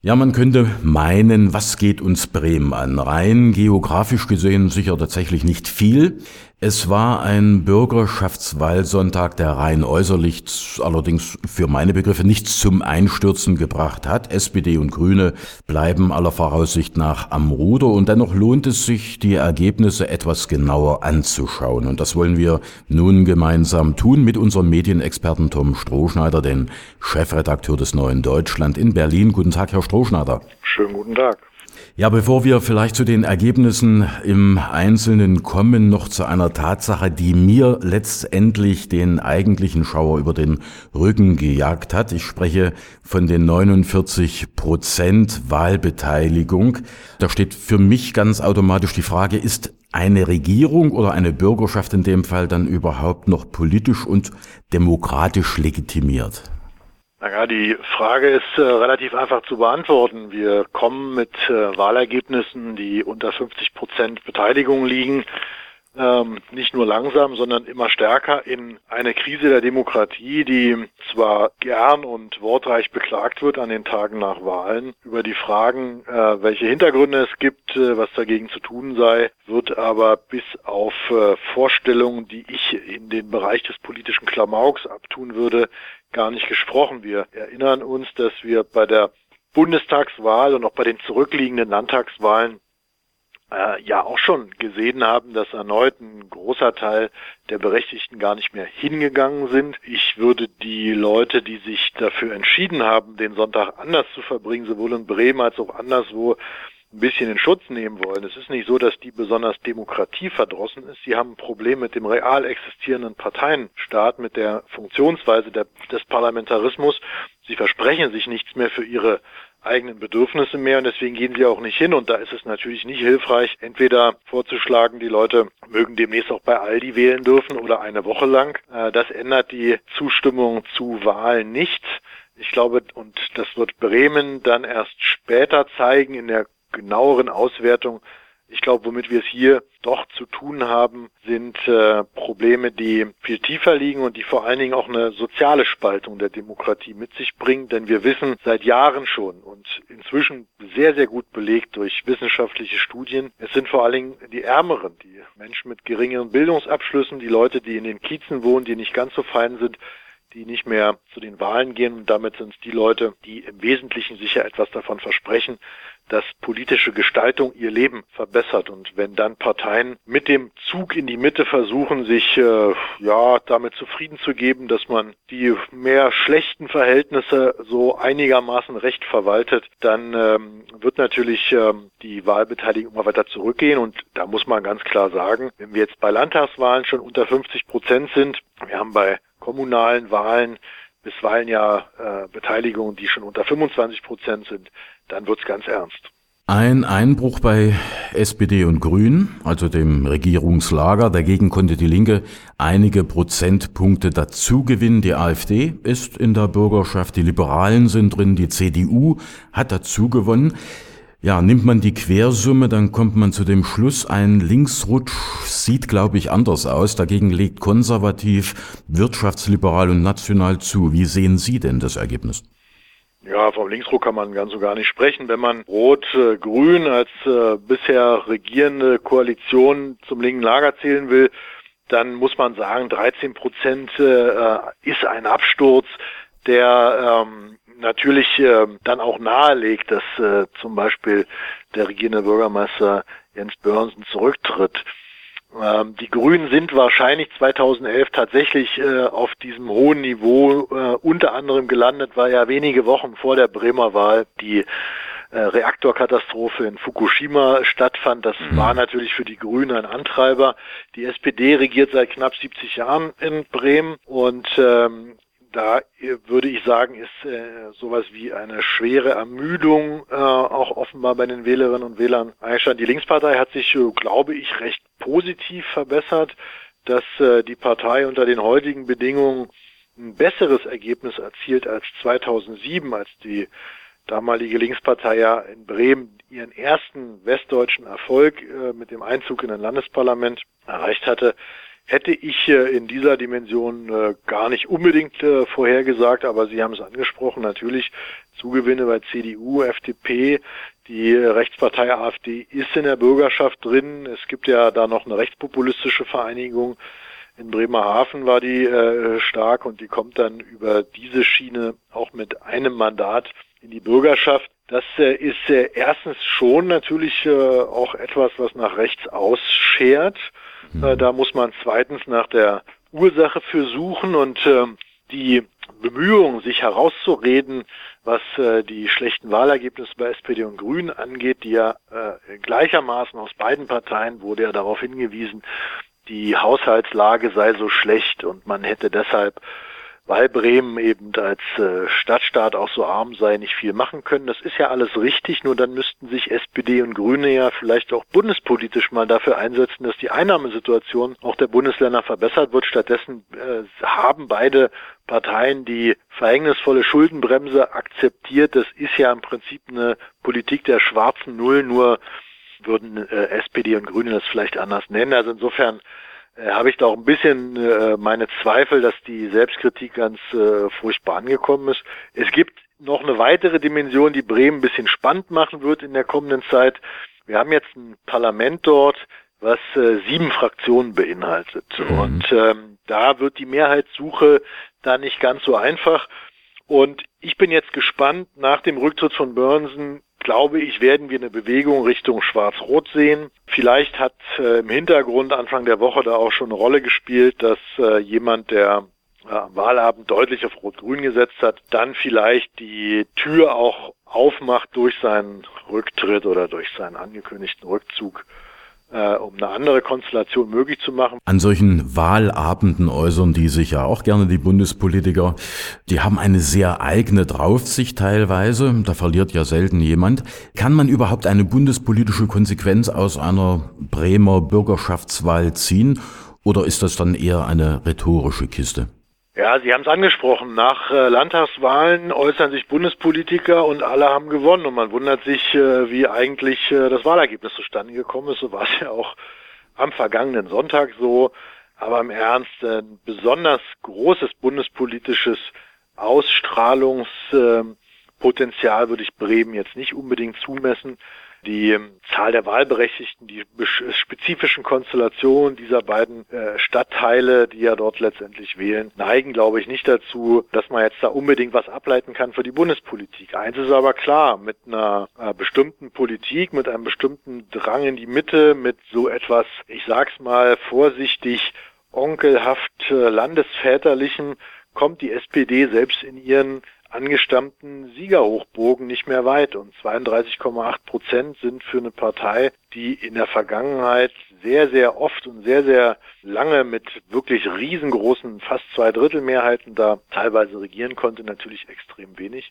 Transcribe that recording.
Ja, man könnte meinen, was geht uns Bremen an? Rein geografisch gesehen sicher tatsächlich nicht viel. Es war ein Bürgerschaftswahlsonntag, der rein äußerlich allerdings für meine Begriffe nichts zum Einstürzen gebracht hat. SPD und Grüne bleiben aller Voraussicht nach am Ruder und dennoch lohnt es sich, die Ergebnisse etwas genauer anzuschauen. Und das wollen wir nun gemeinsam tun mit unserem Medienexperten Tom Strohschneider, den Chefredakteur des Neuen Deutschland in Berlin. Guten Tag, Herr Strohschneider. Schönen guten Tag. Ja, bevor wir vielleicht zu den Ergebnissen im Einzelnen kommen, noch zu einer Tatsache, die mir letztendlich den eigentlichen Schauer über den Rücken gejagt hat. Ich spreche von den 49 Prozent Wahlbeteiligung. Da steht für mich ganz automatisch die Frage, ist eine Regierung oder eine Bürgerschaft in dem Fall dann überhaupt noch politisch und demokratisch legitimiert? Naja, die Frage ist äh, relativ einfach zu beantworten. Wir kommen mit äh, Wahlergebnissen, die unter 50 Prozent Beteiligung liegen, ähm, nicht nur langsam, sondern immer stärker in eine Krise der Demokratie, die zwar gern und wortreich beklagt wird an den Tagen nach Wahlen. Über die Fragen, äh, welche Hintergründe es gibt, äh, was dagegen zu tun sei, wird aber bis auf äh, Vorstellungen, die ich in den Bereich des politischen Klamauks abtun würde, gar nicht gesprochen. Wir erinnern uns, dass wir bei der Bundestagswahl und auch bei den zurückliegenden Landtagswahlen äh, ja auch schon gesehen haben, dass erneut ein großer Teil der Berechtigten gar nicht mehr hingegangen sind. Ich würde die Leute, die sich dafür entschieden haben, den Sonntag anders zu verbringen, sowohl in Bremen als auch anderswo, ein bisschen in Schutz nehmen wollen. Es ist nicht so, dass die besonders demokratieverdrossen ist. Sie haben ein Problem mit dem real existierenden Parteienstaat, mit der Funktionsweise der, des Parlamentarismus. Sie versprechen sich nichts mehr für ihre eigenen Bedürfnisse mehr und deswegen gehen sie auch nicht hin. Und da ist es natürlich nicht hilfreich, entweder vorzuschlagen, die Leute mögen demnächst auch bei Aldi wählen dürfen oder eine Woche lang. Äh, das ändert die Zustimmung zu Wahlen nicht. Ich glaube, und das wird Bremen dann erst später zeigen in der genaueren Auswertung. Ich glaube, womit wir es hier doch zu tun haben, sind äh, Probleme, die viel tiefer liegen und die vor allen Dingen auch eine soziale Spaltung der Demokratie mit sich bringen. Denn wir wissen seit Jahren schon und inzwischen sehr, sehr gut belegt durch wissenschaftliche Studien, es sind vor allen Dingen die Ärmeren, die Menschen mit geringeren Bildungsabschlüssen, die Leute, die in den Kiezen wohnen, die nicht ganz so fein sind, die nicht mehr zu den Wahlen gehen und damit sind es die Leute, die im Wesentlichen sicher etwas davon versprechen, dass politische Gestaltung ihr Leben verbessert. Und wenn dann Parteien mit dem Zug in die Mitte versuchen, sich äh, ja damit zufrieden zu geben, dass man die mehr schlechten Verhältnisse so einigermaßen recht verwaltet, dann ähm, wird natürlich ähm, die Wahlbeteiligung immer weiter zurückgehen. Und da muss man ganz klar sagen, wenn wir jetzt bei Landtagswahlen schon unter 50 Prozent sind, wir haben bei kommunalen Wahlen bisweilen ja äh, Beteiligungen, die schon unter 25 Prozent sind, dann wird's ganz ernst. Ein Einbruch bei SPD und Grünen, also dem Regierungslager. Dagegen konnte die Linke einige Prozentpunkte dazugewinnen. Die AfD ist in der Bürgerschaft, die Liberalen sind drin, die CDU hat dazugewonnen. Ja, nimmt man die Quersumme, dann kommt man zu dem Schluss, ein Linksrutsch sieht, glaube ich, anders aus. Dagegen legt konservativ, wirtschaftsliberal und national zu. Wie sehen Sie denn das Ergebnis? Ja, vom Linksruck kann man ganz so gar nicht sprechen. Wenn man Rot-Grün als äh, bisher regierende Koalition zum linken Lager zählen will, dann muss man sagen, 13 Prozent äh, ist ein Absturz, der ähm, natürlich äh, dann auch nahelegt, dass äh, zum Beispiel der regierende Bürgermeister Jens Börnsen zurücktritt. Ähm, die Grünen sind wahrscheinlich 2011 tatsächlich äh, auf diesem hohen Niveau äh, unter anderem gelandet, weil ja wenige Wochen vor der Bremer Wahl die äh, Reaktorkatastrophe in Fukushima stattfand. Das mhm. war natürlich für die Grünen ein Antreiber. Die SPD regiert seit knapp 70 Jahren in Bremen und ähm, da würde ich sagen, ist äh, sowas wie eine schwere Ermüdung äh, auch offenbar bei den Wählerinnen und Wählern einstand. Die Linkspartei hat sich, äh, glaube ich, recht positiv verbessert, dass äh, die Partei unter den heutigen Bedingungen ein besseres Ergebnis erzielt als 2007, als die damalige Linkspartei ja in Bremen ihren ersten westdeutschen Erfolg äh, mit dem Einzug in ein Landesparlament erreicht hatte. Hätte ich äh, in dieser Dimension äh, gar nicht unbedingt äh, vorhergesagt, aber Sie haben es angesprochen, natürlich Zugewinne bei CDU, FDP, die Rechtspartei AfD ist in der Bürgerschaft drin. Es gibt ja da noch eine rechtspopulistische Vereinigung. In Bremerhaven war die stark und die kommt dann über diese Schiene auch mit einem Mandat in die Bürgerschaft. Das ist erstens schon natürlich auch etwas, was nach rechts ausschert. Mhm. da muss man zweitens nach der Ursache für suchen und ähm, die Bemühungen, sich herauszureden, was die schlechten Wahlergebnisse bei SPD und Grünen angeht, die ja gleichermaßen aus beiden Parteien wurde ja darauf hingewiesen, die Haushaltslage sei so schlecht und man hätte deshalb weil Bremen eben als äh, Stadtstaat auch so arm sei, nicht viel machen können. Das ist ja alles richtig, nur dann müssten sich SPD und Grüne ja vielleicht auch bundespolitisch mal dafür einsetzen, dass die Einnahmesituation auch der Bundesländer verbessert wird. Stattdessen äh, haben beide Parteien die verhängnisvolle Schuldenbremse akzeptiert. Das ist ja im Prinzip eine Politik der schwarzen Null, nur würden äh, SPD und Grüne das vielleicht anders nennen. Also insofern habe ich da auch ein bisschen äh, meine Zweifel, dass die Selbstkritik ganz äh, furchtbar angekommen ist. Es gibt noch eine weitere Dimension, die Bremen ein bisschen spannend machen wird in der kommenden Zeit. Wir haben jetzt ein Parlament dort, was äh, sieben Fraktionen beinhaltet. Mhm. Und ähm, da wird die Mehrheitssuche da nicht ganz so einfach. Und ich bin jetzt gespannt, nach dem Rücktritt von Burnsen, glaube ich, werden wir eine Bewegung Richtung Schwarz-Rot sehen. Vielleicht hat äh, im Hintergrund Anfang der Woche da auch schon eine Rolle gespielt, dass äh, jemand, der äh, am Wahlabend deutlich auf Rot-Grün gesetzt hat, dann vielleicht die Tür auch aufmacht durch seinen Rücktritt oder durch seinen angekündigten Rückzug äh, um eine andere Konstellation möglich zu machen. An solchen Wahlabenden äußern die sich ja auch gerne, die Bundespolitiker. Die haben eine sehr eigene Draufsicht teilweise. Da verliert ja selten jemand. Kann man überhaupt eine bundespolitische Konsequenz aus einer Bremer Bürgerschaftswahl ziehen? Oder ist das dann eher eine rhetorische Kiste? Ja, Sie haben es angesprochen. Nach äh, Landtagswahlen äußern sich Bundespolitiker und alle haben gewonnen. Und man wundert sich, äh, wie eigentlich äh, das Wahlergebnis zustande gekommen ist. So war es ja auch am vergangenen Sonntag so. Aber im Ernst, ein besonders großes bundespolitisches Ausstrahlungspotenzial würde ich Bremen jetzt nicht unbedingt zumessen die ähm, Zahl der Wahlberechtigten, die spezifischen Konstellationen dieser beiden äh, Stadtteile, die ja dort letztendlich wählen, neigen, glaube ich, nicht dazu, dass man jetzt da unbedingt was ableiten kann für die Bundespolitik. Eins ist aber klar, mit einer äh, bestimmten Politik, mit einem bestimmten Drang in die Mitte, mit so etwas, ich sag's mal vorsichtig, onkelhaft äh, landesväterlichen, kommt die SPD selbst in ihren angestammten Siegerhochbogen nicht mehr weit. Und 32,8 Prozent sind für eine Partei, die in der Vergangenheit sehr, sehr oft und sehr, sehr lange mit wirklich riesengroßen, fast zwei Drittel Mehrheiten da teilweise regieren konnte, natürlich extrem wenig.